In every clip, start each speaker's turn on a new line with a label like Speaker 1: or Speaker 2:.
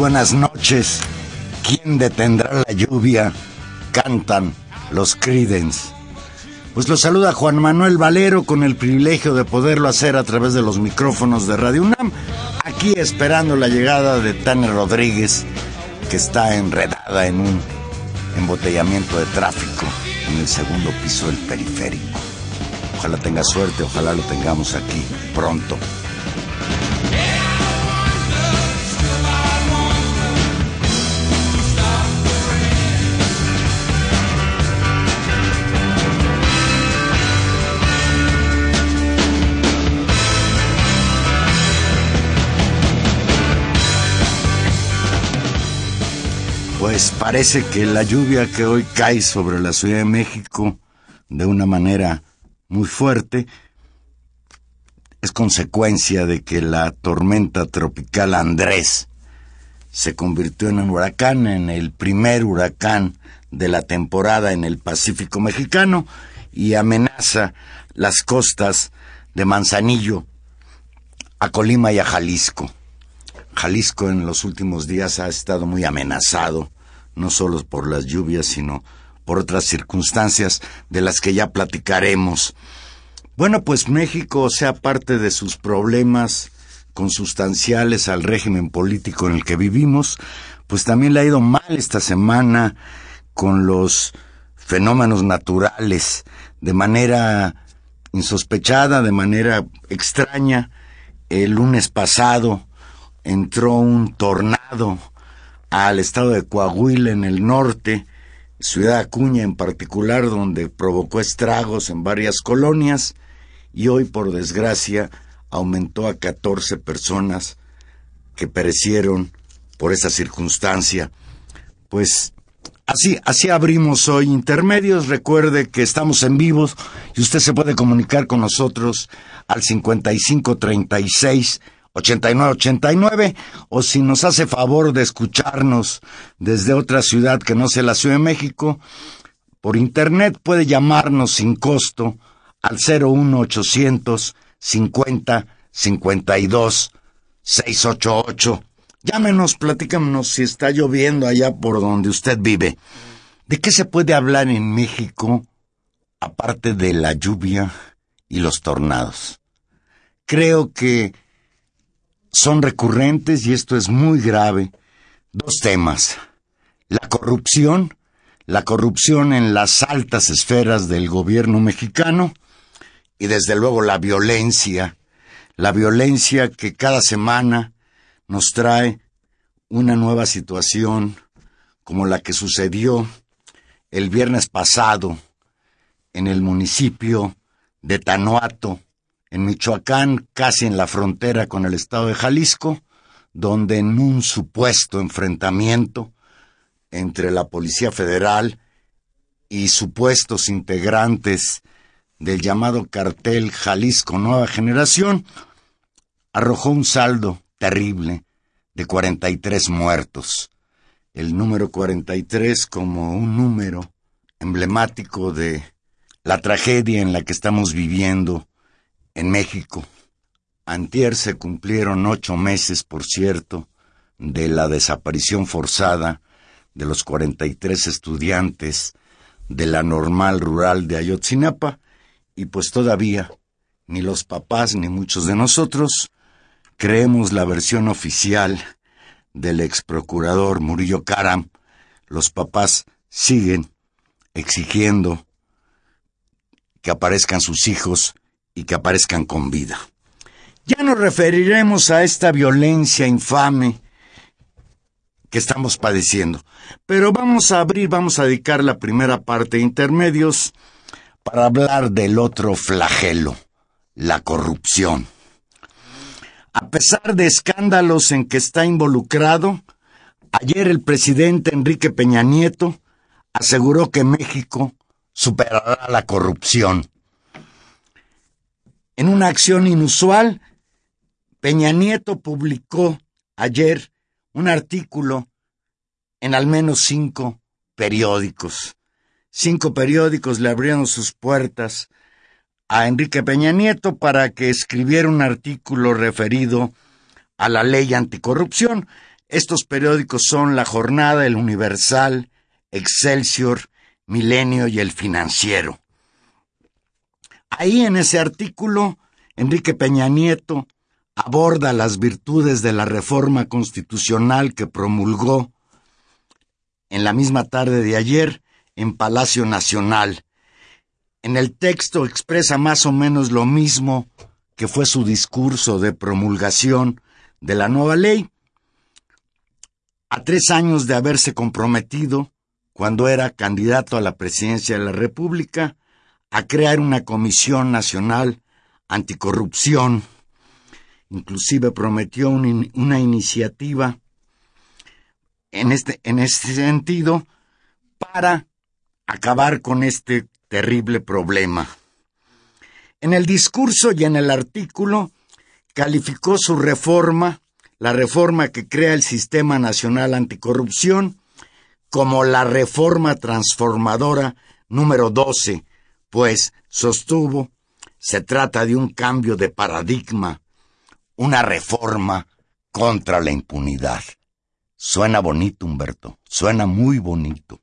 Speaker 1: Buenas noches. ¿Quién detendrá la lluvia? Cantan los Credence. Pues lo saluda Juan Manuel Valero con el privilegio de poderlo hacer a través de los micrófonos de Radio UNAM, aquí esperando la llegada de Tania Rodríguez, que está enredada en un embotellamiento de tráfico en el segundo piso del periférico. Ojalá tenga suerte, ojalá lo tengamos aquí pronto. Pues parece que la lluvia que hoy cae sobre la Ciudad de México de una manera muy fuerte es consecuencia de que la tormenta tropical Andrés se convirtió en un huracán, en el primer huracán de la temporada en el Pacífico mexicano y amenaza las costas de Manzanillo a Colima y a Jalisco. Jalisco en los últimos días ha estado muy amenazado no solo por las lluvias, sino por otras circunstancias de las que ya platicaremos. Bueno, pues México, sea parte de sus problemas consustanciales al régimen político en el que vivimos, pues también le ha ido mal esta semana con los fenómenos naturales, de manera insospechada, de manera extraña. El lunes pasado entró un tornado al estado de Coahuila en el norte, Ciudad Acuña en particular, donde provocó estragos en varias colonias y hoy, por desgracia, aumentó a 14 personas que perecieron por esa circunstancia. Pues así, así abrimos hoy intermedios. Recuerde que estamos en vivos y usted se puede comunicar con nosotros al 5536 8989 o si nos hace favor de escucharnos desde otra ciudad que no sea la Ciudad de México, por internet puede llamarnos sin costo al 01800 50 52 688. Llámenos, platícanos si está lloviendo allá por donde usted vive. ¿De qué se puede hablar en México aparte de la lluvia y los tornados? Creo que son recurrentes, y esto es muy grave, dos temas. La corrupción, la corrupción en las altas esferas del gobierno mexicano y desde luego la violencia, la violencia que cada semana nos trae una nueva situación como la que sucedió el viernes pasado en el municipio de Tanuato, en Michoacán, casi en la frontera con el estado de Jalisco, donde en un supuesto enfrentamiento entre la Policía Federal y supuestos integrantes del llamado cartel Jalisco Nueva Generación, arrojó un saldo terrible de 43 muertos. El número 43 como un número emblemático de la tragedia en la que estamos viviendo en México. Antier se cumplieron ocho meses, por cierto, de la desaparición forzada de los 43 estudiantes de la normal rural de Ayotzinapa, y pues todavía ni los papás ni muchos de nosotros creemos la versión oficial del ex procurador Murillo Karam, los papás siguen exigiendo que aparezcan sus hijos y que aparezcan con vida. Ya nos referiremos a esta violencia infame que estamos padeciendo, pero vamos a abrir, vamos a dedicar la primera parte de intermedios para hablar del otro flagelo, la corrupción. A pesar de escándalos en que está involucrado, ayer el presidente Enrique Peña Nieto aseguró que México superará la corrupción. En una acción inusual, Peña Nieto publicó ayer un artículo en al menos cinco periódicos. Cinco periódicos le abrieron sus puertas a Enrique Peña Nieto para que escribiera un artículo referido a la ley anticorrupción. Estos periódicos son La Jornada, El Universal, Excelsior, Milenio y El Financiero. Ahí en ese artículo, Enrique Peña Nieto aborda las virtudes de la reforma constitucional que promulgó en la misma tarde de ayer en Palacio Nacional en el texto expresa más o menos lo mismo que fue su discurso de promulgación de la nueva ley. A tres años de haberse comprometido, cuando era candidato a la presidencia de la República, a crear una comisión nacional anticorrupción. Inclusive prometió una iniciativa en este, en este sentido para acabar con este terrible problema. En el discurso y en el artículo calificó su reforma, la reforma que crea el Sistema Nacional Anticorrupción, como la reforma transformadora número 12, pues sostuvo se trata de un cambio de paradigma, una reforma contra la impunidad. Suena bonito, Humberto, suena muy bonito.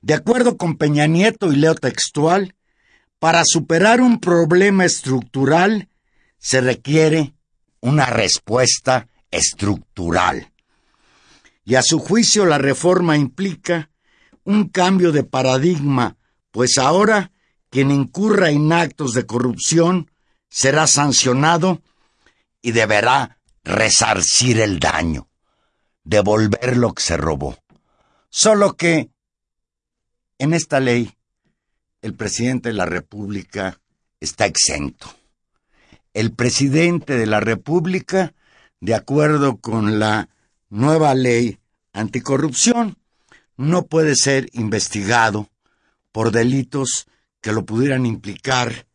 Speaker 1: De acuerdo con Peña Nieto y leo textual, para superar un problema estructural se requiere una respuesta estructural. Y a su juicio la reforma implica un cambio de paradigma, pues ahora quien incurra en actos de corrupción será sancionado y deberá resarcir el daño, devolver lo que se robó. Solo que en esta ley, el presidente de la República está exento. El presidente de la República, de acuerdo con la nueva ley anticorrupción, no puede ser investigado por delitos que lo pudieran implicar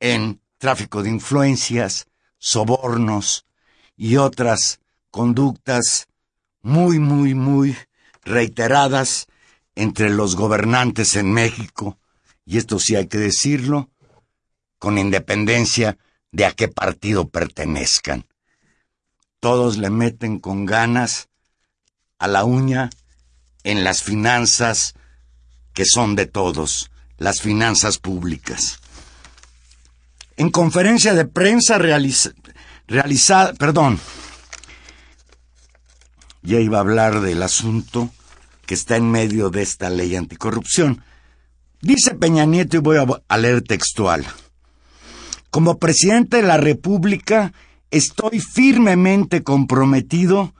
Speaker 1: en tráfico de influencias, sobornos y otras conductas muy, muy, muy reiteradas entre los gobernantes en México, y esto sí hay que decirlo, con independencia de a qué partido pertenezcan. Todos le meten con ganas a la uña en las finanzas que son de todos, las finanzas públicas. En conferencia de prensa realizada, perdón, ya iba a hablar del asunto que está en medio de esta ley anticorrupción. Dice Peña Nieto, y voy a, leer textual. Como presidente de la República, estoy firmemente comprometido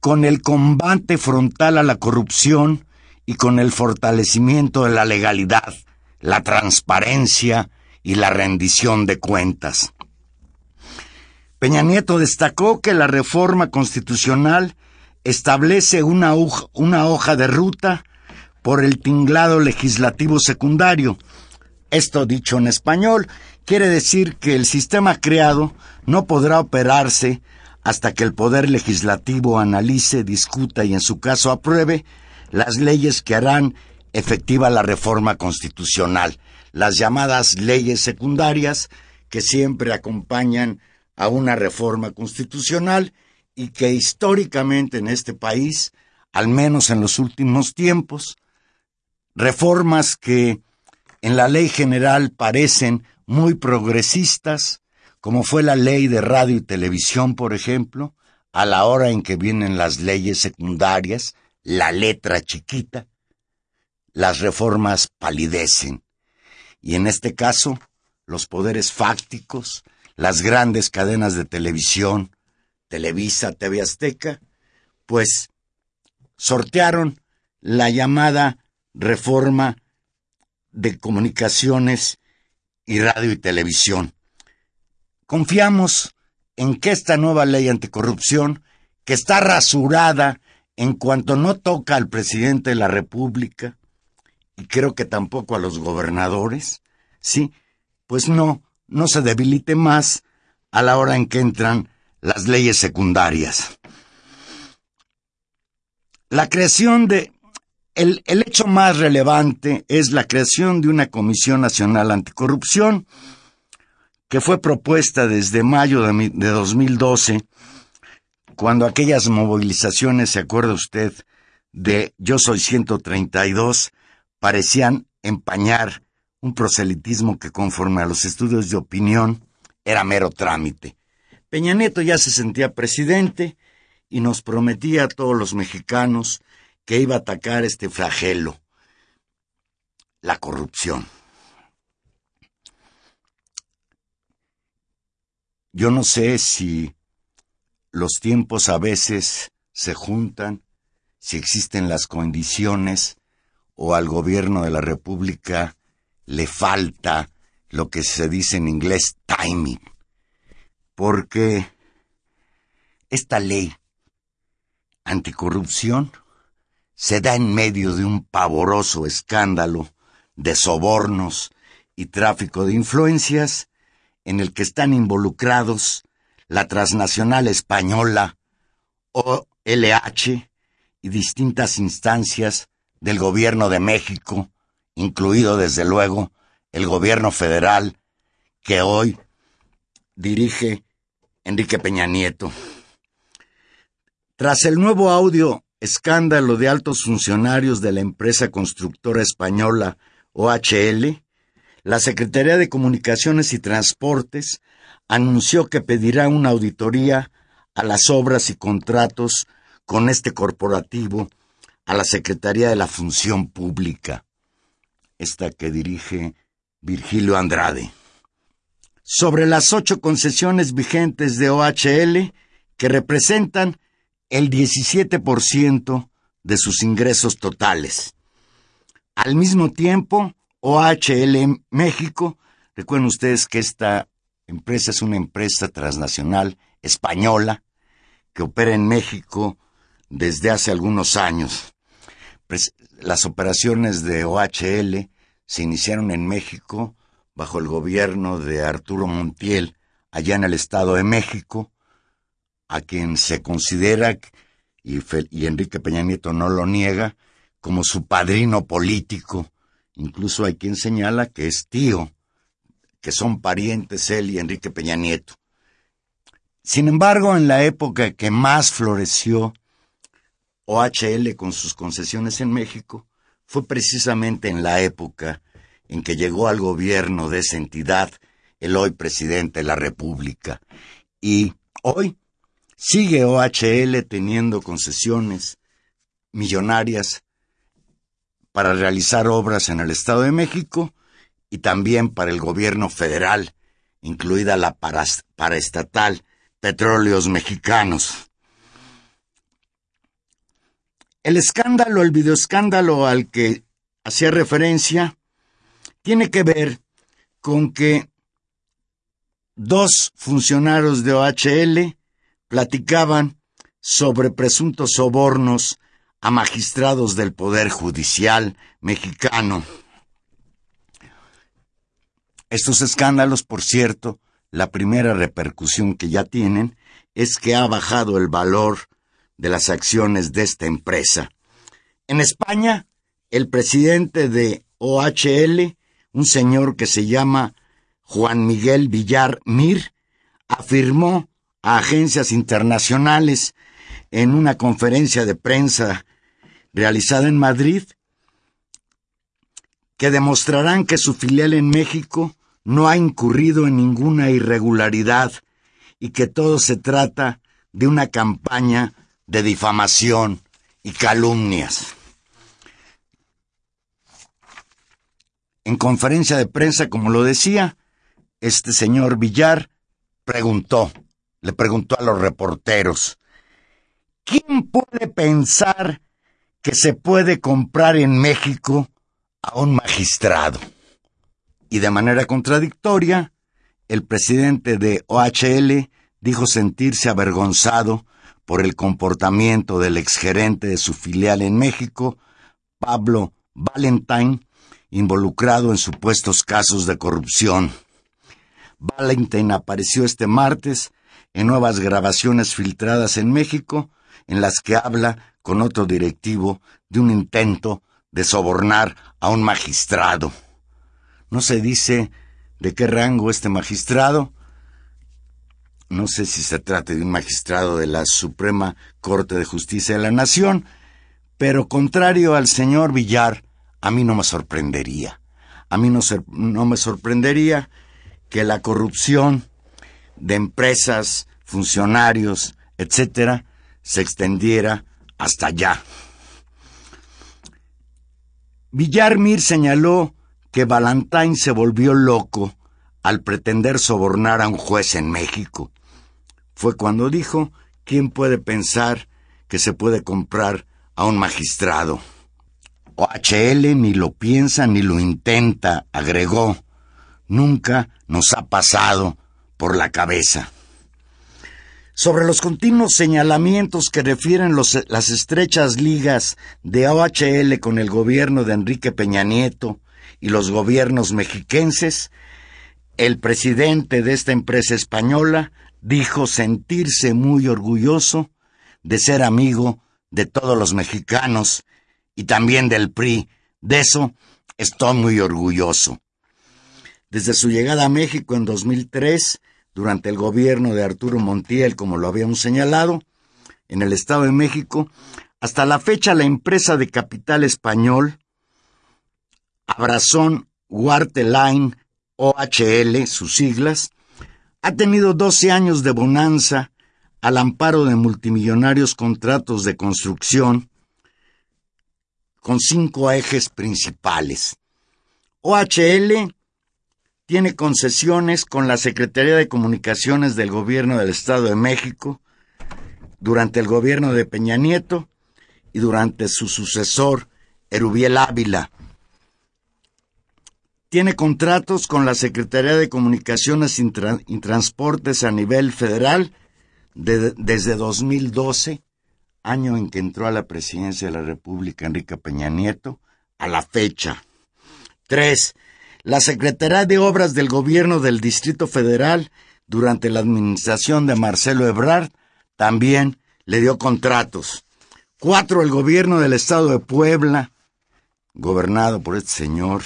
Speaker 1: con el combate frontal a la corrupción y con el fortalecimiento de la legalidad, la transparencia y la rendición de cuentas. Peña Nieto destacó que la reforma constitucional establece una hoja, una hoja de ruta por el tinglado legislativo secundario. Esto dicho en español quiere decir que el sistema creado no podrá operarse hasta que el Poder Legislativo analice, discuta y en su caso apruebe las leyes que harán efectiva la reforma constitucional, las llamadas leyes secundarias que siempre acompañan a una reforma constitucional y que históricamente en este país, al menos en los últimos tiempos, reformas que en la ley general parecen muy progresistas, como fue la ley de radio y televisión, por ejemplo, a la hora en que vienen las leyes secundarias, la letra chiquita, las reformas palidecen. Y en este caso, los poderes fácticos, las grandes cadenas de televisión, Televisa, TV Azteca, pues sortearon la llamada reforma de comunicaciones y radio y televisión. Confiamos en que esta nueva ley anticorrupción, que está rasurada en cuanto no toca al presidente de la República, y creo que tampoco a los gobernadores, sí, pues no, no se debilite más a la hora en que entran las leyes secundarias. La creación de... El, el hecho más relevante es la creación de una Comisión Nacional Anticorrupción, que fue propuesta desde mayo de, de 2012, cuando aquellas movilizaciones, ¿se acuerda usted?, de Yo Soy 132, parecían empañar un proselitismo que conforme a los estudios de opinión era mero trámite. Peña Nieto ya se sentía presidente y nos prometía a todos los mexicanos que iba a atacar este flagelo, la corrupción. Yo no sé si los tiempos a veces se juntan, si existen las condiciones o al gobierno de la República le falta lo que se dice en inglés timing. Porque esta ley anticorrupción se da en medio de un pavoroso escándalo de sobornos y tráfico de influencias en el que están involucrados la transnacional española OLH y distintas instancias del gobierno de México, incluido desde luego el gobierno federal, que hoy dirige Enrique Peña Nieto. Tras el nuevo audio escándalo de altos funcionarios de la empresa constructora española OHL, la Secretaría de Comunicaciones y Transportes anunció que pedirá una auditoría a las obras y contratos con este corporativo a la Secretaría de la Función Pública, esta que dirige Virgilio Andrade sobre las ocho concesiones vigentes de OHL que representan el 17% de sus ingresos totales. Al mismo tiempo, OHL México, recuerden ustedes que esta empresa es una empresa transnacional española que opera en México desde hace algunos años. Las operaciones de OHL se iniciaron en México bajo el gobierno de Arturo Montiel, allá en el Estado de México, a quien se considera, y, y Enrique Peña Nieto no lo niega, como su padrino político. Incluso hay quien señala que es tío, que son parientes él y Enrique Peña Nieto. Sin embargo, en la época que más floreció OHL con sus concesiones en México, fue precisamente en la época en que llegó al gobierno de esa entidad el hoy presidente de la República. Y hoy sigue OHL teniendo concesiones millonarias para realizar obras en el Estado de México y también para el gobierno federal, incluida la paraestatal Petróleos Mexicanos. El escándalo, el videoescándalo al que hacía referencia, tiene que ver con que dos funcionarios de OHL platicaban sobre presuntos sobornos a magistrados del Poder Judicial mexicano. Estos escándalos, por cierto, la primera repercusión que ya tienen es que ha bajado el valor de las acciones de esta empresa. En España, el presidente de OHL un señor que se llama Juan Miguel Villar Mir, afirmó a agencias internacionales en una conferencia de prensa realizada en Madrid que demostrarán que su filial en México no ha incurrido en ninguna irregularidad y que todo se trata de una campaña de difamación y calumnias. En conferencia de prensa, como lo decía, este señor Villar preguntó, le preguntó a los reporteros, ¿quién puede pensar que se puede comprar en México a un magistrado? Y de manera contradictoria, el presidente de OHL dijo sentirse avergonzado por el comportamiento del exgerente de su filial en México, Pablo Valentine, involucrado en supuestos casos de corrupción. Valentine apareció este martes en nuevas grabaciones filtradas en México, en las que habla con otro directivo de un intento de sobornar a un magistrado. No se dice de qué rango este magistrado. No sé si se trata de un magistrado de la Suprema Corte de Justicia de la Nación, pero contrario al señor Villar, a mí no me sorprendería. A mí no, no me sorprendería que la corrupción de empresas, funcionarios, etcétera, se extendiera hasta allá. Villarmir señaló que Valentine se volvió loco al pretender sobornar a un juez en México. Fue cuando dijo, ¿quién puede pensar que se puede comprar a un magistrado? OHL ni lo piensa ni lo intenta, agregó. Nunca nos ha pasado por la cabeza. Sobre los continuos señalamientos que refieren las estrechas ligas de OHL con el gobierno de Enrique Peña Nieto y los gobiernos mexiquenses, el presidente de esta empresa española dijo sentirse muy orgulloso de ser amigo de todos los mexicanos y también del PRI. De eso estoy muy orgulloso. Desde su llegada a México en 2003, durante el gobierno de Arturo Montiel, como lo habíamos señalado, en el Estado de México, hasta la fecha la empresa de capital español, Abrazón Line OHL, sus siglas, ha tenido 12 años de bonanza al amparo de multimillonarios contratos de construcción con cinco ejes principales. OHL tiene concesiones con la Secretaría de Comunicaciones del Gobierno del Estado de México durante el gobierno de Peña Nieto y durante su sucesor, Erubiel Ávila. Tiene contratos con la Secretaría de Comunicaciones y, Transportes a nivel federal desde 2012 año en que entró a la presidencia de la República Enrique Peña Nieto, a la fecha. 3. La Secretaría de Obras del Gobierno del Distrito Federal, durante la administración de Marcelo Ebrard, también le dio contratos. 4. El Gobierno del Estado de Puebla, gobernado por este señor,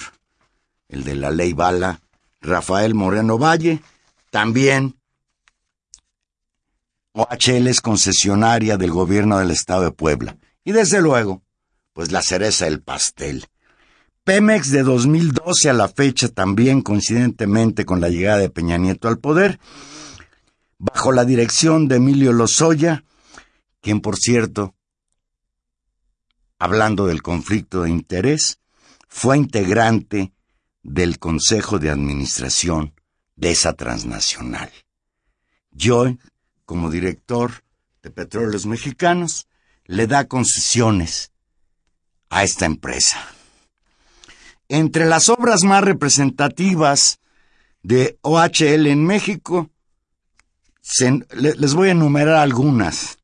Speaker 1: el de la ley Bala, Rafael Moreno Valle, también OHL es concesionaria del gobierno del estado de Puebla. Y desde luego, pues la cereza del pastel. Pemex de 2012 a la fecha también coincidentemente con la llegada de Peña Nieto al poder, bajo la dirección de Emilio Lozoya, quien por cierto, hablando del conflicto de interés, fue integrante del Consejo de Administración de esa transnacional. Yo como director de Petróleos Mexicanos, le da concesiones a esta empresa. Entre las obras más representativas de OHL en México, les voy a enumerar algunas.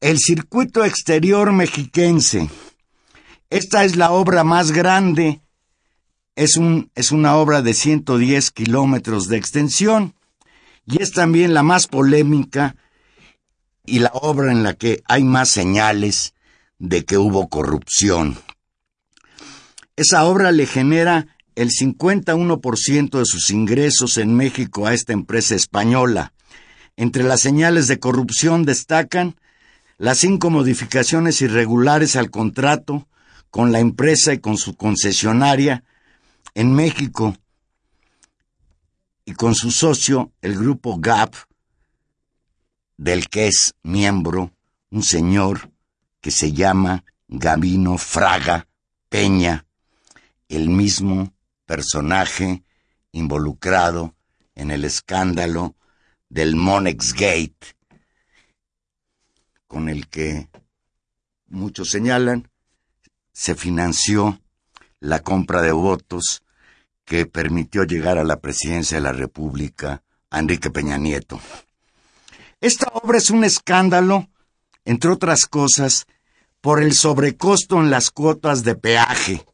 Speaker 1: El circuito exterior mexiquense. Esta es la obra más grande. Es, un, es una obra de 110 kilómetros de extensión y es también la más polémica y la obra en la que hay más señales de que hubo corrupción. Esa obra le genera el 51% de sus ingresos en México a esta empresa española. Entre las señales de corrupción destacan las cinco modificaciones irregulares al contrato con la empresa y con su concesionaria en México y con su socio, el grupo GAP, del que es miembro un señor que se llama Gabino Fraga Peña, el mismo personaje involucrado en el escándalo del Monex Gate, con el que muchos señalan se financió la compra de votos que permitió llegar a la presidencia de la República a Enrique Peña Nieto. Esta obra es un escándalo, entre otras cosas, por el sobrecosto en las cuotas de peaje.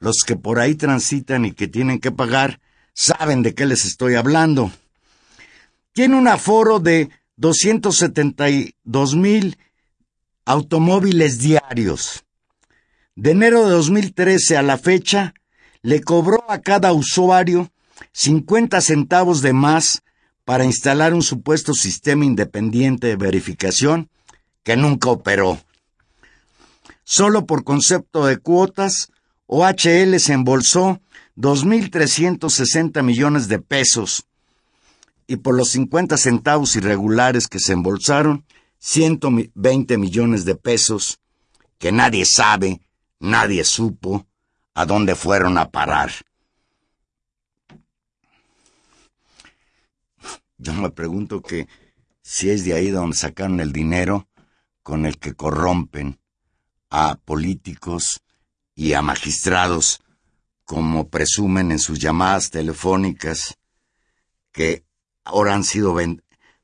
Speaker 1: Los que por ahí transitan y que tienen que pagar saben de qué les estoy hablando. Tiene un aforo de 272 mil automóviles diarios. De enero de 2013 a la fecha, le cobró a cada usuario 50 centavos de más para instalar un supuesto sistema independiente de verificación que nunca operó. Solo por concepto de cuotas, OHL se embolsó 2.360 millones de pesos y por los 50 centavos irregulares que se embolsaron, 120 millones de pesos que nadie sabe, nadie supo a dónde fueron a parar. Yo me pregunto que si es de ahí donde sacaron el dinero con el que corrompen a políticos y a magistrados, como presumen en sus llamadas telefónicas, que ahora han sido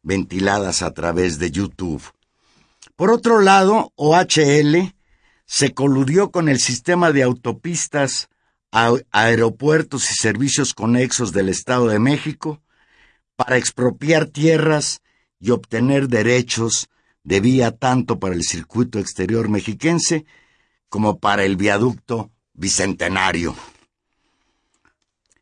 Speaker 1: ventiladas a través de YouTube. Por otro lado, OHL se coludió con el sistema de autopistas, aeropuertos y servicios conexos del Estado de México para expropiar tierras y obtener derechos de vía tanto para el circuito exterior mexiquense como para el viaducto bicentenario.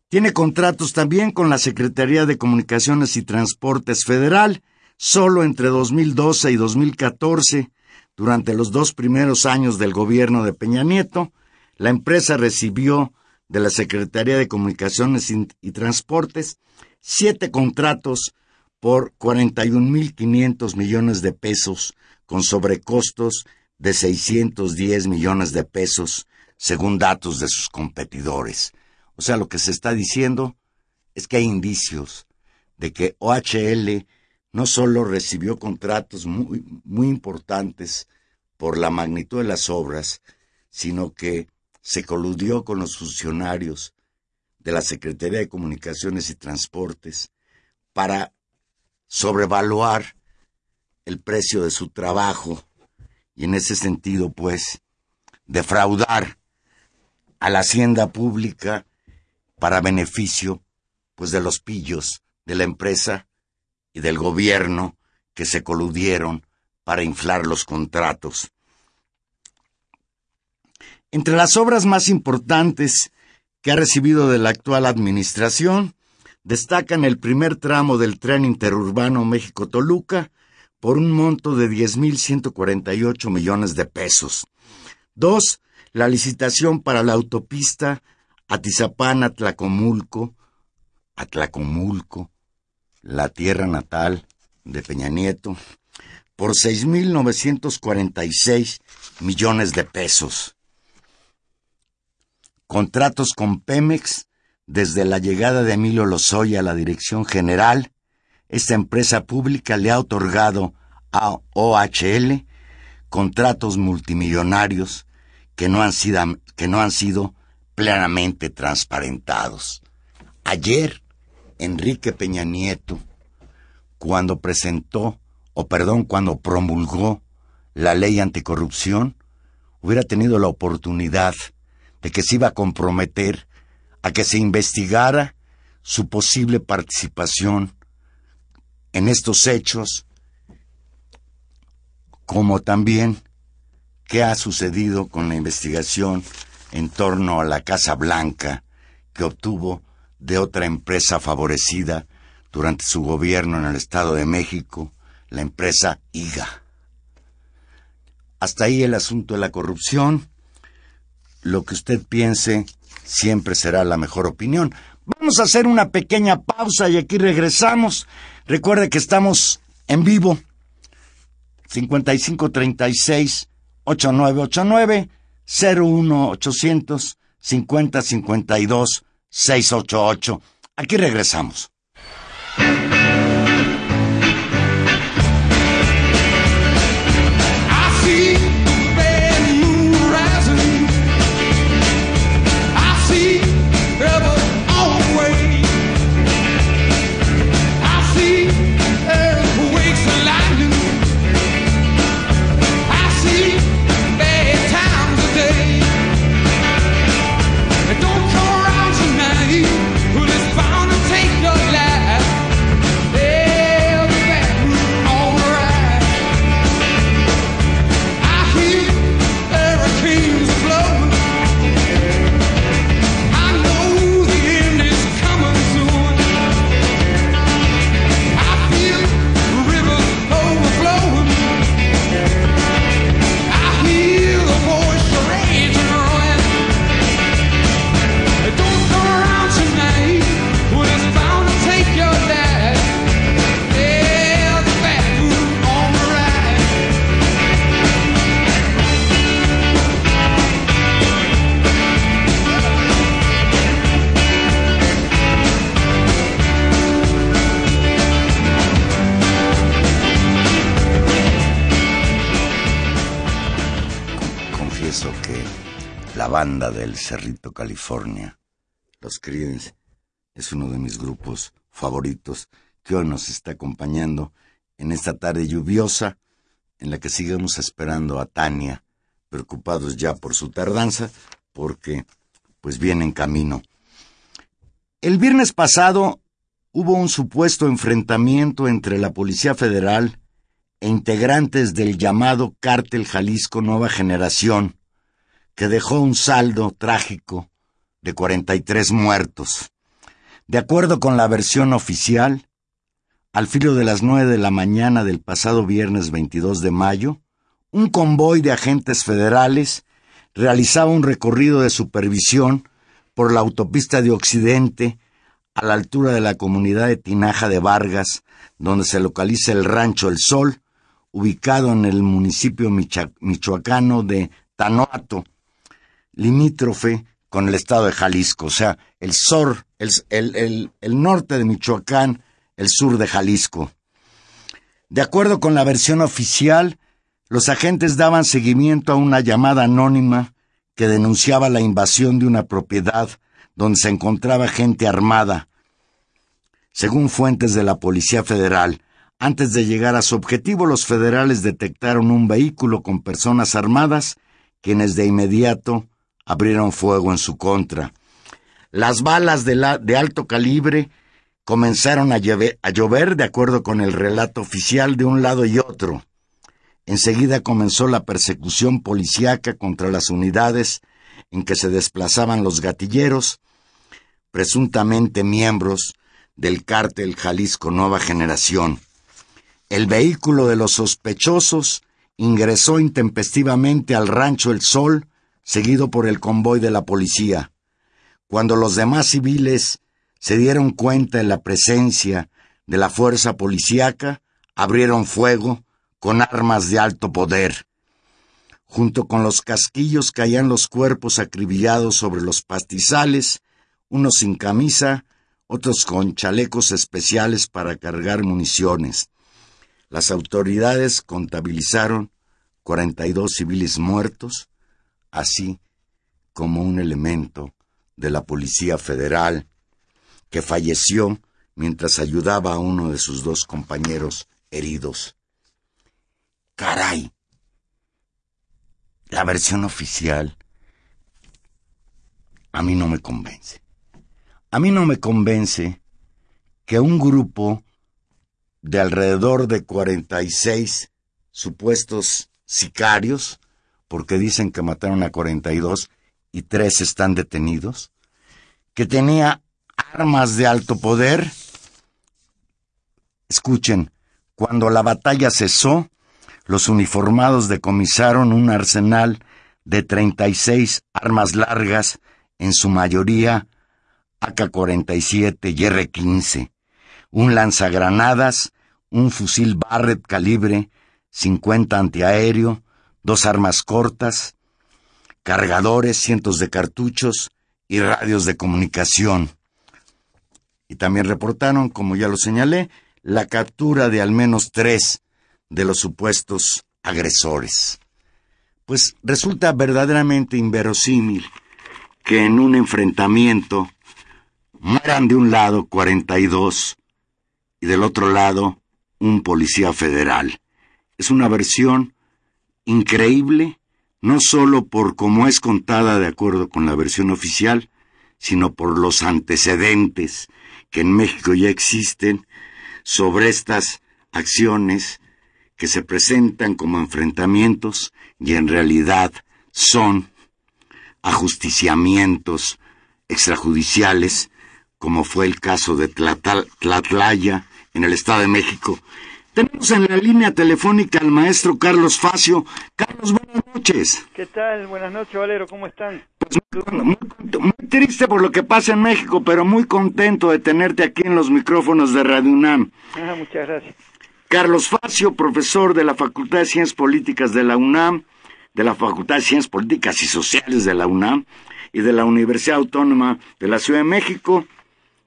Speaker 1: Tiene contratos también con la Secretaría de Comunicaciones y Transportes Federal. Solo entre 2012 y 2014, durante los dos primeros años del gobierno de Peña Nieto, la empresa recibió de la Secretaría de Comunicaciones y Transportes siete contratos por 41.500 millones de pesos, con sobrecostos de 610 millones de pesos, según datos de sus competidores. O sea, lo que se está diciendo es que hay indicios de que OHL no solo recibió contratos muy, muy importantes por la magnitud de las obras, sino que se coludió con los funcionarios de la Secretaría de Comunicaciones y Transportes para sobrevaluar el precio de su trabajo y en ese sentido, pues, defraudar a la hacienda pública para beneficio, pues, de los pillos de la empresa y del gobierno que se coludieron para inflar los contratos. Entre las obras más importantes que ha recibido de la actual administración, destacan el primer tramo del tren interurbano México-Toluca por un monto de 10.148 millones de pesos. Dos, la licitación para la autopista Atizapán-Atlacomulco, Atlacomulco, la tierra natal de Peña Nieto, por 6.946 millones de pesos contratos con Pemex desde la llegada de Emilio Lozoya a la dirección general. Esta empresa pública le ha otorgado a OHL contratos multimillonarios que no han sido, que no han sido plenamente transparentados. Ayer, Enrique Peña Nieto, cuando presentó, o perdón, cuando promulgó la ley anticorrupción, hubiera tenido la oportunidad de que se iba a comprometer a que se investigara su posible participación en estos hechos, como también qué ha sucedido con la investigación en torno a la Casa Blanca que obtuvo de otra empresa favorecida durante su gobierno en el Estado de México, la empresa IGA. Hasta ahí el asunto de la corrupción lo que usted piense siempre será la mejor opinión. Vamos a hacer una pequeña pausa y aquí regresamos. Recuerde que estamos en vivo 5536 8989 01800 5052 688. Aquí regresamos. Cerrito, California. Los Creedence es uno de mis grupos favoritos que hoy nos está acompañando en esta tarde lluviosa en la que sigamos esperando a Tania, preocupados ya por su tardanza, porque pues viene en camino. El viernes pasado hubo un supuesto enfrentamiento entre la Policía Federal e integrantes del llamado Cártel Jalisco Nueva Generación, que dejó un saldo trágico de 43 muertos. De acuerdo con la versión oficial, al filo de las nueve de la mañana del pasado viernes 22 de mayo, un convoy de agentes federales realizaba un recorrido de supervisión por la autopista de Occidente a la altura de la comunidad de Tinaja de Vargas, donde se localiza el Rancho El Sol, ubicado en el municipio michoacano de Tanoato, limítrofe con el estado de Jalisco, o sea, el sur, el, el norte de Michoacán, el sur de Jalisco. De acuerdo con la versión oficial, los agentes daban seguimiento a una llamada anónima que denunciaba la invasión de una propiedad donde se encontraba gente armada. Según fuentes de la Policía Federal, antes de llegar a su objetivo, los federales detectaron un vehículo con personas armadas, quienes de inmediato abrieron fuego en su contra. Las balas de, de alto calibre comenzaron a, a llover de acuerdo con el relato oficial de un lado y otro. Enseguida comenzó la persecución policíaca contra las unidades en que se desplazaban los gatilleros, presuntamente miembros del cártel Jalisco Nueva Generación. El vehículo de los sospechosos ingresó intempestivamente al rancho El Sol seguido por el convoy de la policía. Cuando los demás civiles se dieron cuenta de la presencia de la fuerza policíaca, abrieron fuego con armas de alto poder. Junto con los casquillos caían los cuerpos acribillados sobre los pastizales, unos sin camisa, otros con chalecos especiales para cargar municiones. Las autoridades contabilizaron 42 civiles muertos, así como un elemento de la Policía Federal que falleció mientras ayudaba a uno de sus dos compañeros heridos. Caray. La versión oficial a mí no me convence. A mí no me convence que un grupo de alrededor de 46 supuestos sicarios porque dicen que mataron a 42 y tres están detenidos, que tenía armas de alto poder. Escuchen, cuando la batalla cesó, los uniformados decomisaron un arsenal de 36 armas largas, en su mayoría AK-47 y R-15, un lanzagranadas, un fusil Barrett calibre 50 antiaéreo, dos armas cortas, cargadores, cientos de cartuchos y radios de comunicación. Y también reportaron, como ya lo señalé, la captura de al menos tres de los supuestos agresores. Pues resulta verdaderamente inverosímil que en un enfrentamiento mueran de un lado 42 y del otro lado un policía federal. Es una versión increíble, no solo por cómo es contada de acuerdo con la versión oficial, sino por los antecedentes que en México ya existen sobre estas acciones que se presentan como enfrentamientos y en realidad son ajusticiamientos extrajudiciales, como fue el caso de Tlatlaya en el Estado de México. Tenemos en la línea telefónica al maestro Carlos Facio. Carlos, buenas noches.
Speaker 2: ¿Qué tal? Buenas noches, Valero. ¿Cómo están?
Speaker 1: Pues muy, muy, triste por lo que pasa en México, pero muy contento de tenerte aquí en los micrófonos de Radio UNAM.
Speaker 2: Ah, muchas gracias.
Speaker 1: Carlos Facio, profesor de la Facultad de Ciencias Políticas de la UNAM, de la Facultad de Ciencias Políticas y Sociales de la UNAM y de la Universidad Autónoma de la Ciudad de México,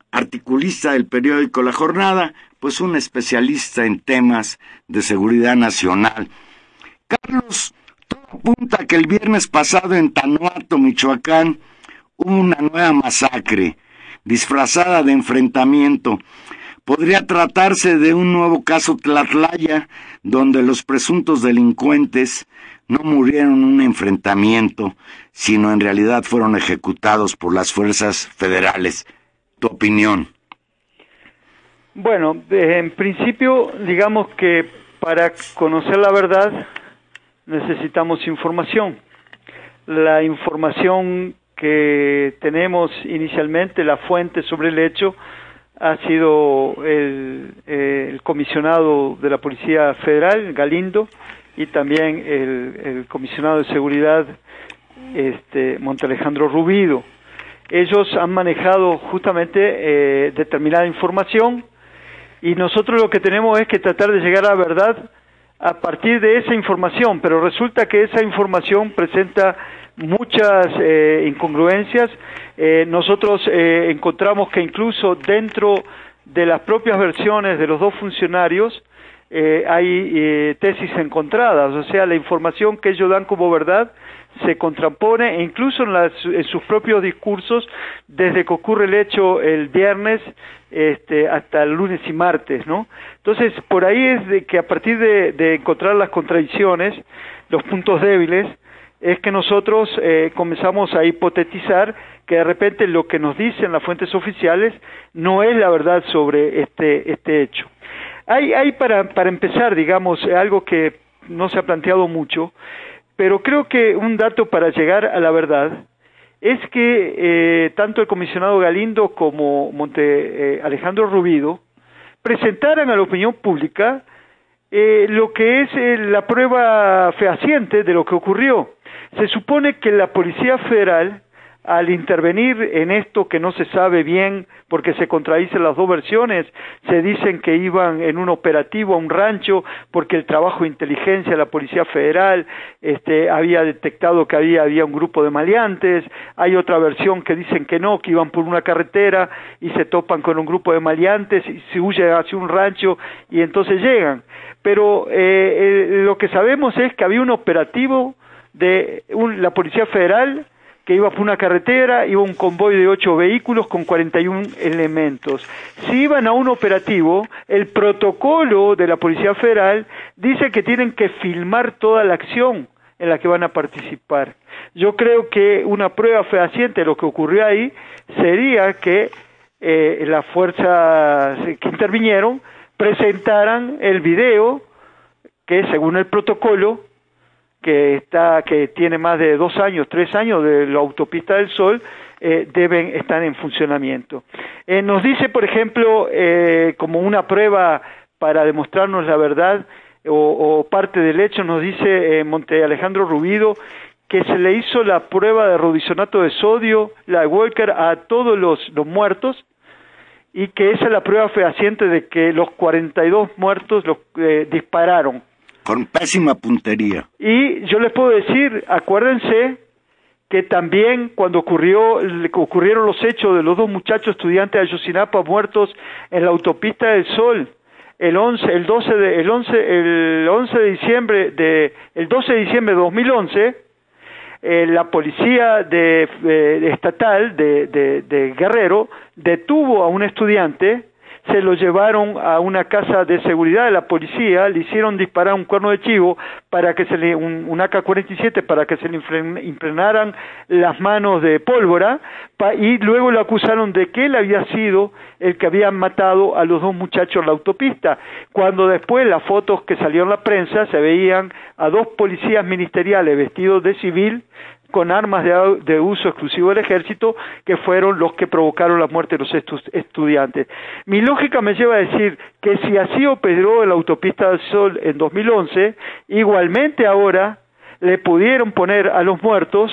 Speaker 1: articulista del periódico La Jornada, pues un especialista en temas de seguridad nacional. Carlos, todo apunta que el viernes pasado en Tanuato, Michoacán, hubo una nueva masacre, disfrazada de enfrentamiento. Podría tratarse de un nuevo caso Tlatlaya, donde los presuntos delincuentes no murieron en un enfrentamiento, sino en realidad fueron ejecutados por las fuerzas federales. ¿Tu opinión?
Speaker 2: Bueno, en principio, digamos que para conocer la verdad necesitamos información. La información que tenemos inicialmente, la fuente sobre el hecho, ha sido el, el comisionado de la Policía Federal, Galindo, y también el, el comisionado de seguridad este, Montalejandro Rubido. Ellos han manejado justamente eh, determinada información y nosotros lo que tenemos es que tratar de llegar a la verdad a partir de esa información, pero resulta que esa información presenta muchas eh, incongruencias. Eh, nosotros eh, encontramos que incluso dentro de las propias versiones de los dos funcionarios eh, hay eh, tesis encontradas, o sea, la información que ellos dan como verdad se contrapone e incluso en, en, sus propios discursos desde que ocurre el hecho el viernes este, hasta el lunes y martes, ¿no? Entonces, por ahí es de que a partir de, de encontrar las contradicciones, los puntos débiles, es que nosotros eh, comenzamos a hipotetizar que de repente lo que nos dicen las fuentes oficiales no es la verdad sobre este, este hecho. Hay, hay para, para empezar, digamos, algo que no se ha planteado mucho, pero creo que un dato para llegar a la verdad es que eh, tanto el comisionado Galindo como Monte, eh, Alejandro Rubido presentaran a la opinión pública eh, lo que es eh, la prueba fehaciente de lo que ocurrió. Se supone que la Policía Federal al intervenir en esto que no se sabe bien porque se contradicen las dos versiones, se dicen que iban en un operativo a un rancho porque el trabajo de inteligencia de la Policía Federal este, había detectado que había, había un grupo de maleantes, hay otra versión que dicen que no, que iban por una carretera y se topan con un grupo de maleantes y se huye hacia un rancho y entonces llegan. Pero eh, eh, lo que sabemos es que había un operativo de un, la Policía Federal que iba por una carretera, iba un convoy de ocho vehículos con 41 elementos. Si iban a un operativo, el protocolo de la Policía Federal dice que tienen que filmar toda la acción en la que van a participar. Yo creo que una prueba fehaciente de lo que ocurrió ahí sería que eh, las fuerzas que intervinieron presentaran el video que según el protocolo que está que tiene más de dos años, tres años de la autopista del Sol eh, deben estar en funcionamiento. Eh, nos dice, por ejemplo, eh, como una prueba para demostrarnos la verdad o, parte del hecho, nos dice Monte Alejandro Rubido que se le hizo la prueba de rodisonato de sodio, la Walker, a todos los, los muertos y que esa es la prueba fehaciente de que los 42 muertos los dispararon
Speaker 1: Con pésima puntería.
Speaker 2: Y yo les puedo decir, acuérdense que también cuando ocurrió, ocurrieron los hechos de los dos muchachos estudiantes de Ayotzinapa muertos en la autopista del Sol, el 11, el 12 de, el 11, el 11 de diciembre de, el 12 de diciembre de 2011, eh, la policía de, estatal de, de Guerrero detuvo a un estudiante se lo llevaron a una casa de seguridad de la policía, le hicieron disparar un cuerno de chivo para que se le, un, AK-47 para que se le impregnaran las manos de pólvora y luego lo acusaron de que él había sido el que había matado a los dos muchachos en la autopista, cuando después las fotos que salieron en la prensa se veían a dos policías ministeriales vestidos de civil con armas de, uso exclusivo del ejército que fueron los que provocaron la muerte de los estudiantes. Mi lógica me lleva a decir que si así operó la autopista del Sol en 2011, igualmente ahora le pudieron poner a los muertos,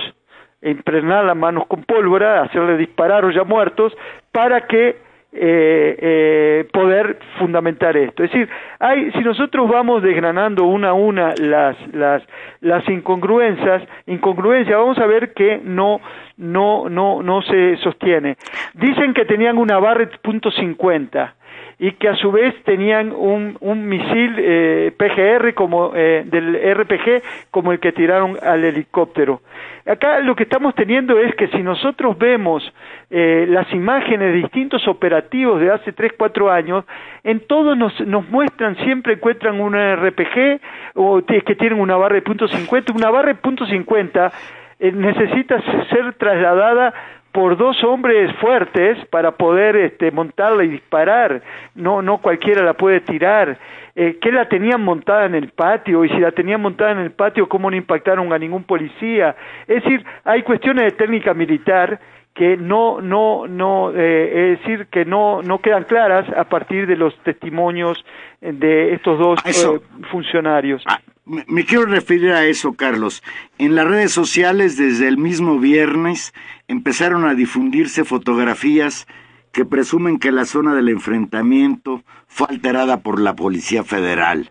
Speaker 2: impregnar las manos con pólvora, hacerle disparar o ya muertos, para que eh, eh, poder fundamentar esto. Es decir, hay, si nosotros vamos desgranando una a una las, las, las incongruencias, incongruencias, vamos a ver que no, no, no, no se sostiene. Dicen que tenían una Barrett .50 y que a su vez tenían un, un misil eh, PGR como eh, del RPG como el que tiraron al helicóptero. Acá lo que estamos teniendo es que si nosotros vemos eh, las imágenes de distintos operativos de hace 3, 4 años, en todos nos, nos muestran, siempre encuentran un RPG o que tienen una barra de punto .50, una barra de punto .50 eh, necesita ser trasladada por dos hombres fuertes para poder este, montarla y disparar. No, no cualquiera la puede tirar. Eh, ¿Qué la tenían montada en el patio? Y si la tenían montada en el patio, ¿cómo no impactaron a ningún policía? Es decir, hay cuestiones de técnica militar que no, no, no, eh, es decir, que no, no quedan claras a partir de los testimonios de estos dos eh, funcionarios.
Speaker 1: Ah, me quiero referir a eso, Carlos. En las redes sociales, desde el mismo viernes, empezaron a difundirse fotografías que presumen que la zona del enfrentamiento fue alterada por la Policía Federal.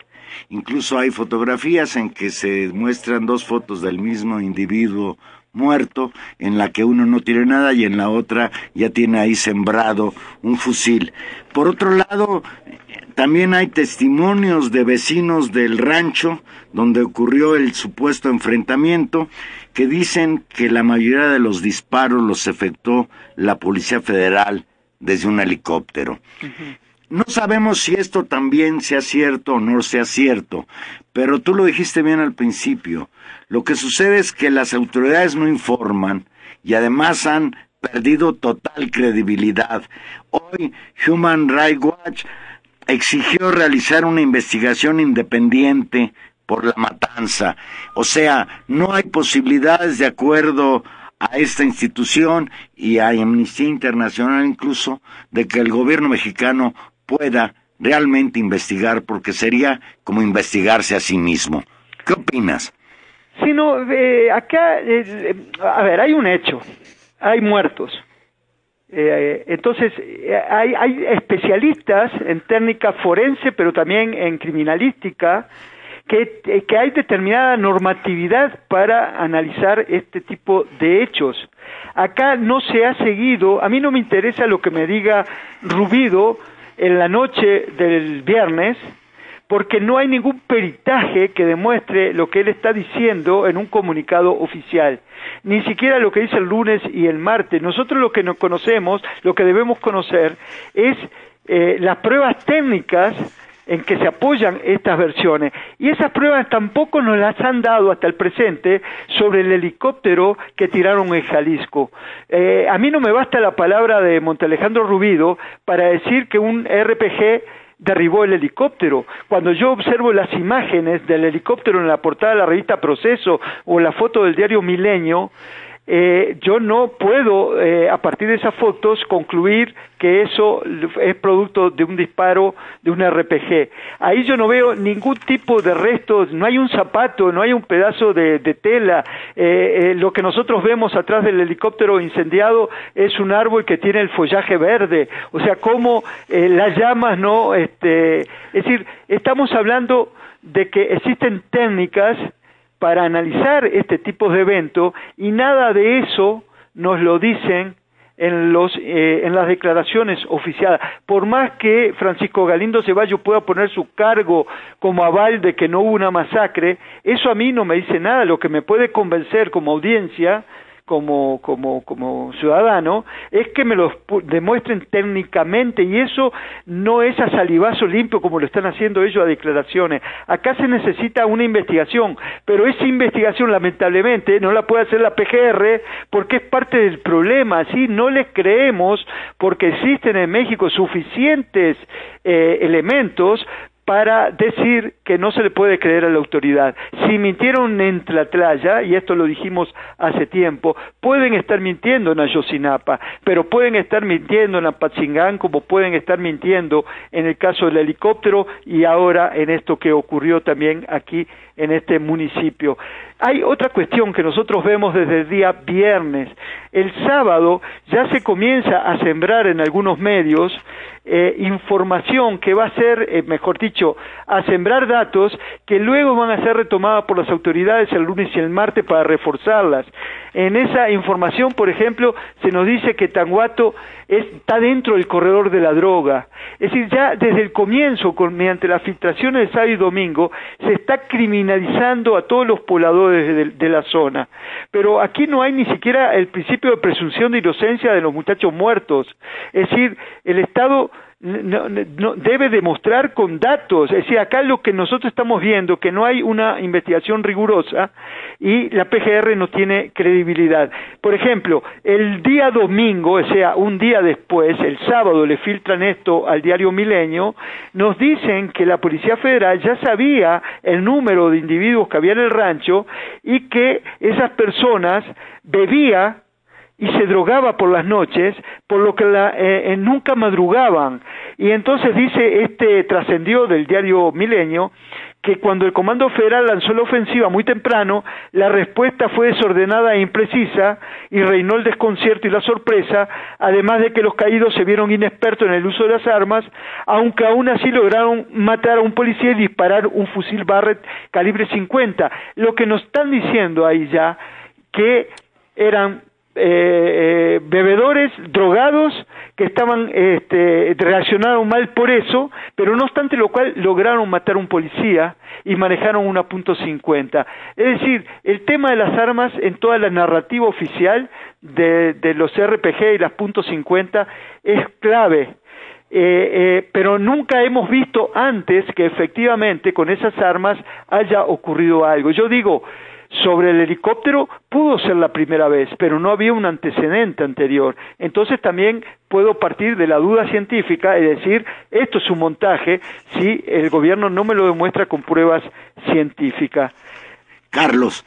Speaker 1: Incluso hay fotografías en que se muestran dos fotos del mismo individuo muerto, en la que uno no tiene nada y en la otra ya tiene ahí sembrado un fusil. Por otro lado, también hay testimonios de vecinos del rancho donde ocurrió el supuesto enfrentamiento que dicen que la mayoría de los disparos los efectuó la Policía Federal desde un helicóptero. No sabemos si esto también sea cierto o no sea cierto, pero tú lo dijiste bien al principio. Lo que sucede es que las autoridades no informan y además han perdido total credibilidad. Hoy Human Rights Watch exigió realizar una investigación independiente por la matanza. O sea, no hay posibilidades de acuerdo a esta institución y a Amnistía Internacional incluso de que el gobierno mexicano pueda realmente investigar porque sería como investigarse a sí mismo. ¿Qué opinas?
Speaker 2: Sí, no, eh, acá, eh, a ver, hay un hecho, hay muertos. Eh, entonces, hay, hay especialistas en técnica forense, pero también en criminalística, que, que, hay determinada normatividad para analizar este tipo de hechos. Acá no se ha seguido, a mí no me interesa lo que me diga Rubido en la noche del viernes, porque no hay ningún peritaje que demuestre lo que él está diciendo en un comunicado oficial, ni siquiera lo que dice el lunes y el martes. Nosotros lo que no conocemos, lo que debemos conocer, es eh, las pruebas técnicas en que se apoyan estas versiones. Y esas pruebas tampoco nos las han dado hasta el presente sobre el helicóptero que tiraron en Jalisco. Eh, a mí no me basta la palabra de Montalejandro Rubido para decir que un RPG derribó el helicóptero. Cuando yo observo las imágenes del helicóptero en la portada de la revista Proceso o la foto del diario Milenio, eh, yo no puedo, eh, a partir de esas fotos, concluir que eso es producto de un disparo de un RPG. Ahí yo no veo ningún tipo de restos, no hay un zapato, no hay un pedazo de, tela. Eh, lo que nosotros vemos atrás del helicóptero incendiado es un árbol que tiene el follaje verde. O sea, cómo las llamas no, este, es decir, estamos hablando de que existen técnicas para analizar este tipo de evento y nada de eso nos lo dicen en, los, eh, en las declaraciones oficiales. Por más que Francisco Galindo Ceballos pueda poner su cargo como aval de que no hubo una masacre, eso a mí no me dice nada. Lo que me puede convencer como audiencia como, como, como ciudadano es que me lo demuestren técnicamente y eso no es a salivazo limpio como lo están haciendo ellos a declaraciones. Acá se necesita una investigación, pero esa investigación lamentablemente no la puede hacer la PGR porque es parte del problema, ¿sí? No les creemos porque existen en México suficientes eh, elementos para decir que no se le puede creer a la autoridad. Si mintieron en Tlatlaya, y esto lo dijimos hace tiempo, pueden estar mintiendo en Ayosinapa, pero pueden estar mintiendo en Apatzingán, como pueden estar mintiendo en el caso del helicóptero y ahora en esto que ocurrió también aquí en este municipio. Hay otra cuestión que nosotros vemos desde el día viernes. El sábado ya se comienza a sembrar en algunos medios eh, información que va a ser, eh, mejor dicho, a sembrar datos que luego van a ser retomadas por las autoridades el lunes y el martes para reforzarlas. En esa información, por ejemplo, se nos dice que Tanguato está dentro del corredor de la droga. Es decir, ya desde el comienzo, mediante las filtraciones de sábado y domingo, se está criminalizando a todos los pobladores de, la zona. Pero aquí no hay ni siquiera el principio de presunción de inocencia de los muchachos muertos. Es decir, el Estado no, no, debe demostrar con datos. Es decir, acá lo que nosotros estamos viendo, que no hay una investigación rigurosa y la PGR no tiene credibilidad. Por ejemplo, el día domingo, o sea, un día después, el sábado, le filtran esto al diario Milenio, nos dicen que la Policía Federal ya sabía el número de individuos que había en el rancho y que esas personas bebía y se drogaba por las noches, por lo que la, eh, eh, nunca madrugaban. Y entonces dice, este trascendió del diario Milenio, que cuando el Comando Federal lanzó la ofensiva muy temprano, la respuesta fue desordenada e imprecisa y reinó el desconcierto y la sorpresa, además de que los caídos se vieron inexpertos en el uso de las armas, aunque aún así lograron matar a un policía y disparar un fusil Barrett calibre 50. Lo que nos están diciendo ahí ya que eran eh, eh, bebedores drogados que estaban este, mal por eso, pero no obstante lo cual lograron matar a un policía y manejaron una punto cincuenta. Es decir, el tema de las armas en toda la narrativa oficial de, los RPG y las punto cincuenta es clave. Eh, pero nunca hemos visto antes que efectivamente con esas armas haya ocurrido algo. Yo digo, sobre el helicóptero pudo ser la primera vez, pero no había un antecedente anterior. Entonces también puedo partir de la duda científica y decir, esto es un montaje si el gobierno no me lo demuestra con pruebas científicas.
Speaker 1: Carlos,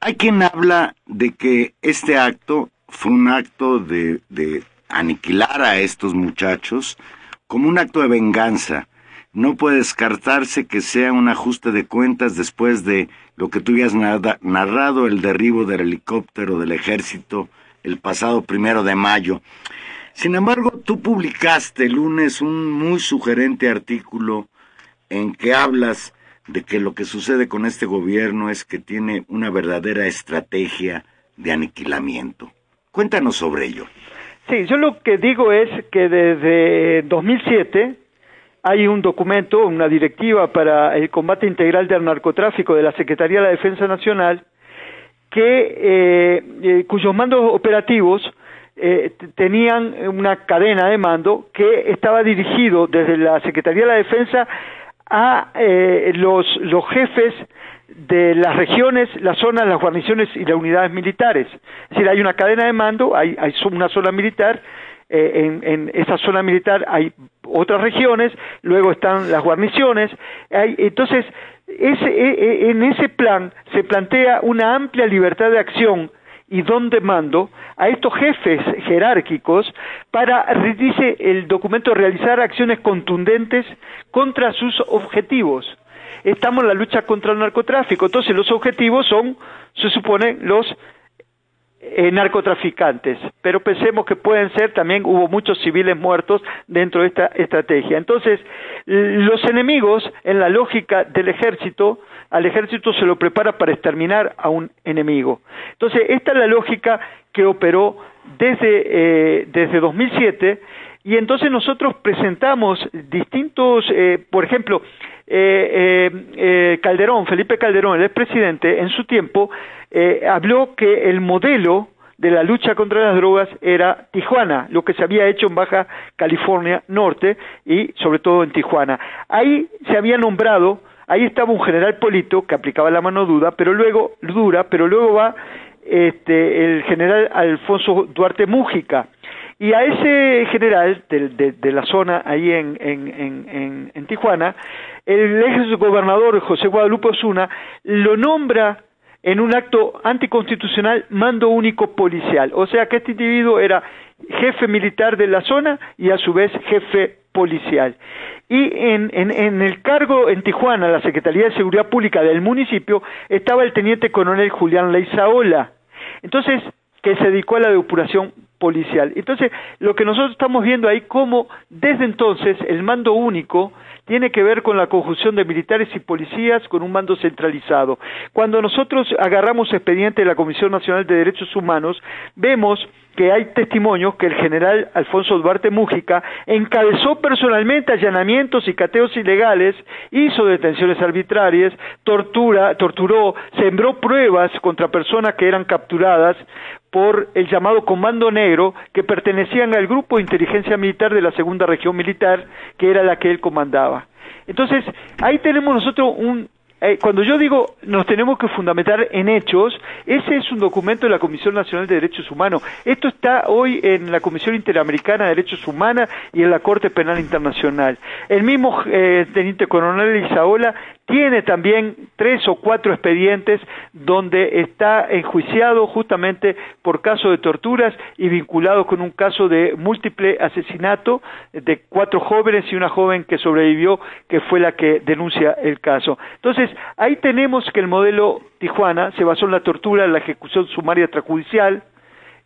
Speaker 1: hay quien habla de que este acto fue un acto de, de aniquilar a estos muchachos como un acto de venganza. No puede descartarse que sea un ajuste de cuentas después de lo que tú habías narrado, el derribo del helicóptero del ejército el pasado primero de mayo. Sin embargo, tú publicaste el lunes un muy sugerente artículo en que hablas de que lo que sucede con este gobierno es que tiene una verdadera estrategia de aniquilamiento. Cuéntanos sobre ello.
Speaker 2: Sí, yo lo que digo es que desde 2007 hay un documento, una directiva para el combate integral del narcotráfico de la Secretaría de la Defensa Nacional, que, eh, eh, cuyos mandos operativos eh, tenían una cadena de mando que estaba dirigido desde la Secretaría de la Defensa a los, los jefes de las regiones, las zonas, las guarniciones y las unidades militares. Es decir, hay una cadena de mando, hay, hay una zona militar eh, en, en, esa zona militar hay otras regiones, luego están las guarniciones, hay, entonces ese, e, e, en ese plan se plantea una amplia libertad de acción y don de mando a estos jefes jerárquicos para, dice el documento, realizar acciones contundentes contra sus objetivos. Estamos en la lucha contra el narcotráfico, entonces los objetivos son, se supone, los eh, narcotraficantes, pero pensemos que pueden ser también hubo muchos civiles muertos dentro de esta estrategia. Entonces, los enemigos, en la lógica del ejército, al ejército se lo prepara para exterminar a un enemigo. Entonces, esta es la lógica que operó desde, eh, desde 2007 y entonces nosotros presentamos distintos, eh, por ejemplo, eh, eh, Calderón, Felipe Calderón, el expresidente, en su tiempo habló que el modelo de la lucha contra las drogas era Tijuana, lo que se había hecho en Baja California Norte y sobre todo en Tijuana. Ahí se había nombrado, ahí estaba un general Polito que aplicaba la mano dura, pero luego dura, pero luego va este, el general Alfonso Duarte Mújica y a ese general de, la zona ahí en, en, en, Tijuana, el ex gobernador José Guadalupe Osuna lo nombra en un acto anticonstitucional mando único policial. O sea que este individuo era jefe militar de la zona y a su vez jefe policial. Y en, en, en, el cargo en Tijuana, la Secretaría de Seguridad Pública del municipio, estaba el teniente coronel Julián Leizaola. Entonces, que se dedicó a la depuración policial. Entonces, lo que nosotros estamos viendo ahí, como desde entonces el mando único tiene que ver con la conjunción de militares y policías con un mando centralizado. Cuando nosotros agarramos expediente de la Comisión Nacional de Derechos Humanos, vemos que hay testimonios que el general Alfonso Duarte Mújica encabezó personalmente allanamientos y cateos ilegales, hizo detenciones arbitrarias, tortura, torturó, sembró pruebas contra personas que eran capturadas por el llamado Comando Negro, que pertenecían al Grupo de Inteligencia Militar de la Segunda Región Militar, que era la que él comandaba. Entonces, ahí tenemos nosotros un, eh, cuando yo digo nos tenemos que fundamentar en hechos, ese es un documento de la Comisión Nacional de Derechos Humanos. Esto está hoy en la Comisión Interamericana de Derechos Humanos y en la Corte Penal Internacional. El mismo eh, teniente coronel Isaola tiene también tres o cuatro expedientes donde está enjuiciado justamente por caso de torturas y vinculado con un caso de múltiple asesinato de cuatro jóvenes y una joven que sobrevivió, que fue la que denuncia el caso. Entonces, ahí tenemos que el modelo Tijuana se basó en la tortura, en la ejecución sumaria extrajudicial,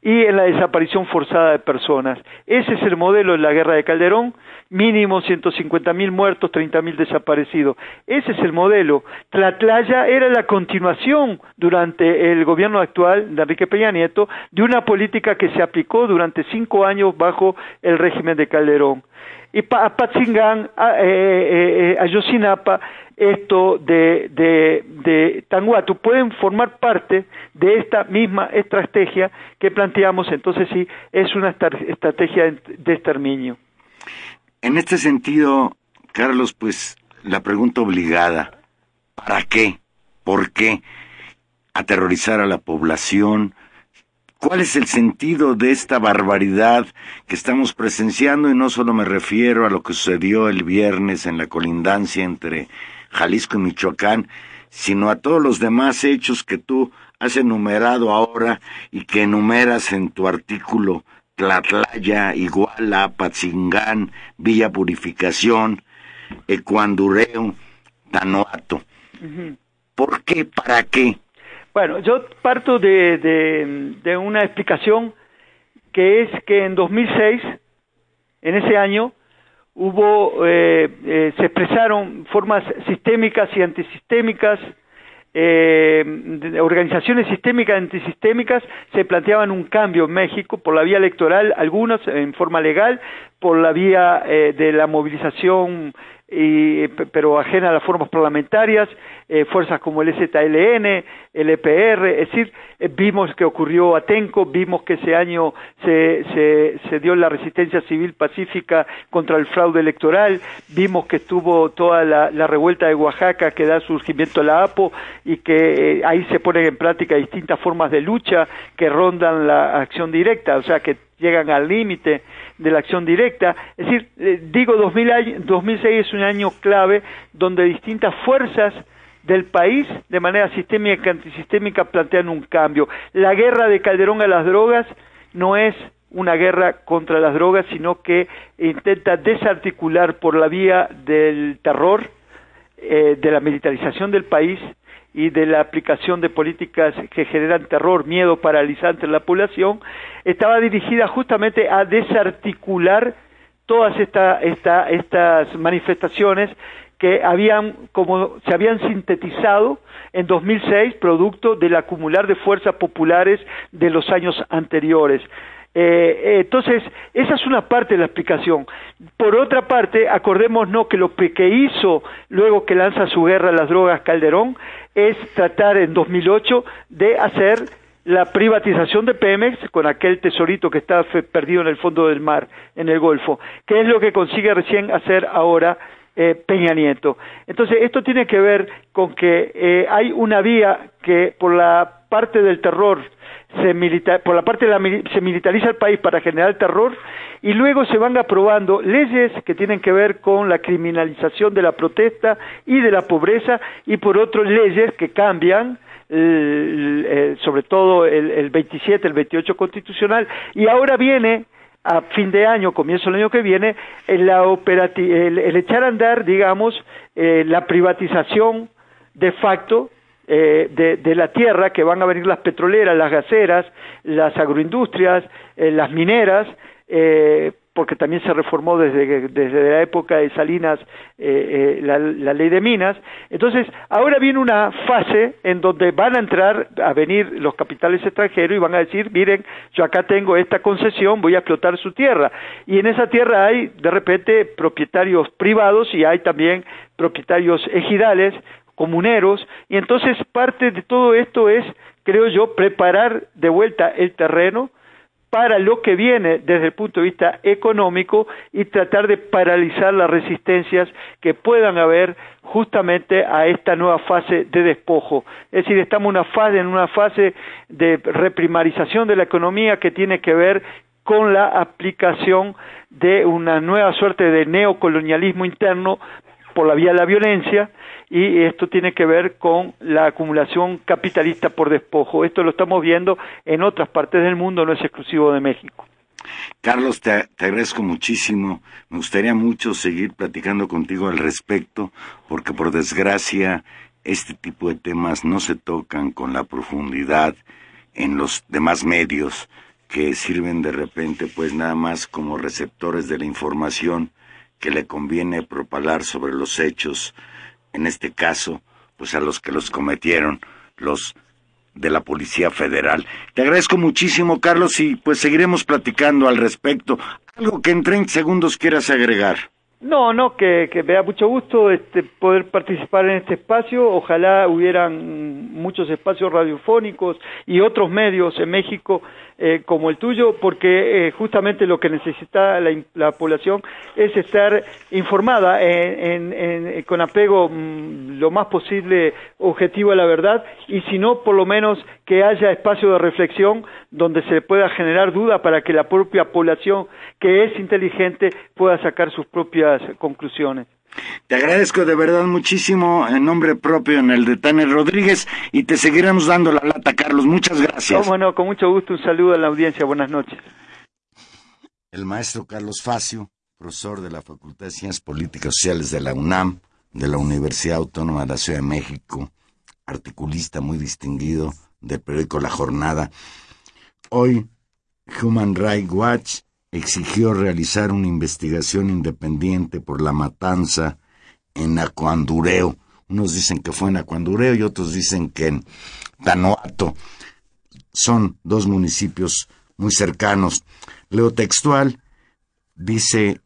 Speaker 2: y en la desaparición forzada de personas. Ese es el modelo en la guerra de Calderón, mínimo 150 mil muertos, 30 mil desaparecidos. Ese es el modelo. Tlatlaya era la continuación durante el gobierno actual de Enrique Peña Nieto de una política que se aplicó durante cinco años bajo el régimen de Calderón. Y a Patzingán, a, eh, eh, eh, a Yosinapa, esto de, de, Tanguatu pueden formar parte de esta misma estrategia que planteamos, entonces sí, es una estrategia de exterminio.
Speaker 1: En este sentido, Carlos, pues la pregunta obligada, ¿para qué? ¿Por qué? Aterrorizar a la población, ¿Cuál es el sentido de esta barbaridad que estamos presenciando? Y no solo me refiero a lo que sucedió el viernes en la colindancia entre Jalisco y Michoacán, sino a todos los demás hechos que tú has enumerado ahora y que enumeras en tu artículo Tlatlaya, Iguala, Patzingán, Villa Purificación, Ecuandureo, Tanoato. ¿Por qué? ¿Para qué?
Speaker 2: Bueno, yo parto de, de, de, una explicación que es que en 2006, en ese año, hubo, eh, eh, se expresaron formas sistémicas y antisistémicas, eh, organizaciones sistémicas y antisistémicas se planteaban un cambio en México por la vía electoral, algunos en forma legal, por la vía eh, de la movilización y, pero ajena a las formas parlamentarias, eh, fuerzas como el ZLN, el EPR, es decir, eh, vimos que ocurrió Atenco, vimos que ese año se, se, se, dio la resistencia civil pacífica contra el fraude electoral, vimos que estuvo toda la, la revuelta de Oaxaca que da surgimiento a la APO y que eh, ahí se ponen en práctica distintas formas de lucha que rondan la acción directa, o sea que llegan al límite de la acción directa. Es decir, eh, digo, 2000, 2006 es un año clave donde distintas fuerzas del país de manera sistémica y antisistémica plantean un cambio. La guerra de Calderón a las drogas no es una guerra contra las drogas, sino que intenta desarticular por la vía del terror, eh, de la militarización del país y de la aplicación de políticas que generan terror, miedo paralizante en la población, estaba dirigida justamente a desarticular todas estas manifestaciones que habían como se habían sintetizado en 2006 producto del acumular de fuerzas populares de los años anteriores. Eh, entonces, esa es una parte de la explicación. Por otra parte, acordémonos que lo que hizo luego que lanza su guerra a las drogas Calderón es tratar en 2008 de hacer la privatización de Pemex con aquel tesorito que está perdido en el fondo del mar, en el Golfo, que es lo que consigue recién hacer ahora eh, Peña Nieto. Entonces, esto tiene que ver con que eh, hay una vía que por la parte del terror se por la parte de la, se militariza el país para generar terror y luego se van aprobando leyes que tienen que ver con la criminalización de la protesta y de la pobreza y por otro leyes que cambian sobre todo el, el 27, el 28 constitucional, y ahora viene a fin de año, comienzo del año que viene, el, el, echar a andar, digamos, eh, la privatización de facto eh, de, la tierra, que van a venir las petroleras, las gaseras, las agroindustrias, eh, las mineras, eh, porque también se reformó desde, desde la época de Salinas eh, eh, la, ley de minas. Entonces, ahora viene una fase en donde van a entrar a venir los capitales extranjeros y van a decir, miren, yo acá tengo esta concesión, voy a explotar su tierra. Y en esa tierra hay, de repente, propietarios privados y hay también propietarios ejidales, comuneros, y entonces parte de todo esto es, creo yo, preparar de vuelta el terreno, para lo que viene desde el punto de vista económico y tratar de paralizar las resistencias que puedan haber justamente a esta nueva fase de despojo. Es decir, estamos una fase, en una fase de reprimarización de la economía que tiene que ver con la aplicación de una nueva suerte de neocolonialismo interno por la vía de la violencia y esto tiene que ver con la acumulación capitalista por despojo. Esto lo estamos viendo en otras partes del mundo, no es exclusivo de México.
Speaker 1: Carlos, te, agradezco muchísimo. Me gustaría mucho seguir platicando contigo al respecto, porque por desgracia este tipo de temas no se tocan con la profundidad en los demás medios que sirven de repente pues nada más como receptores de la información que le conviene propalar sobre los hechos en este caso, pues a los que los cometieron, los de la Policía Federal. Te agradezco muchísimo, Carlos, y pues seguiremos platicando al respecto. Algo que en 30 segundos quieras agregar.
Speaker 2: No, no, que, que me da mucho gusto este, poder participar en este espacio. Ojalá hubieran muchos espacios radiofónicos y otros medios en México eh, como el tuyo, porque eh, justamente lo que necesita la, población es estar informada en, con apego mm, lo más posible objetivo a la verdad y si no, por lo menos que haya espacio de reflexión donde se pueda generar duda para que la propia población que es inteligente pueda sacar sus propias conclusiones.
Speaker 1: Te agradezco de verdad muchísimo en nombre propio en el de Tanner Rodríguez y te seguiremos dando la lata, Carlos. Muchas gracias.
Speaker 2: Bueno, con mucho gusto. Un saludo a la audiencia. Buenas noches.
Speaker 1: El maestro Carlos Facio, profesor de la Facultad de Ciencias Políticas Sociales de la UNAM, de la Universidad Autónoma de la Ciudad de México, articulista muy distinguido del periódico La Jornada. Hoy, Human Rights Watch exigió realizar una investigación independiente por la matanza en Acuandureo. Unos dicen que fue en Acuandureo y otros dicen que en Tanoato. Son dos municipios muy cercanos. Leo textual, dice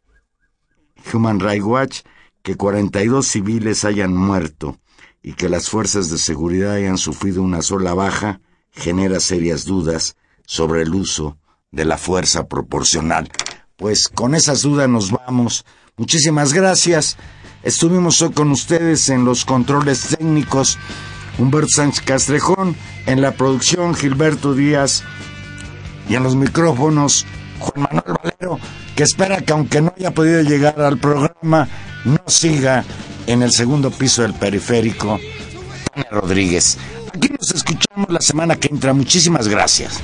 Speaker 1: Human Rights Watch que 42 civiles hayan muerto y que las fuerzas de seguridad hayan sufrido una sola baja genera serias dudas sobre el uso de la fuerza proporcional. Pues con esas dudas nos vamos. Muchísimas gracias. Estuvimos hoy con ustedes en los controles técnicos. Humberto Sánchez Castrejón, en la producción Gilberto Díaz y en los micrófonos Juan Manuel Valero, que espera que aunque no haya podido llegar al programa, no siga en el segundo piso del periférico. Rodríguez. Aquí nos escuchamos la semana que entra. Muchísimas gracias.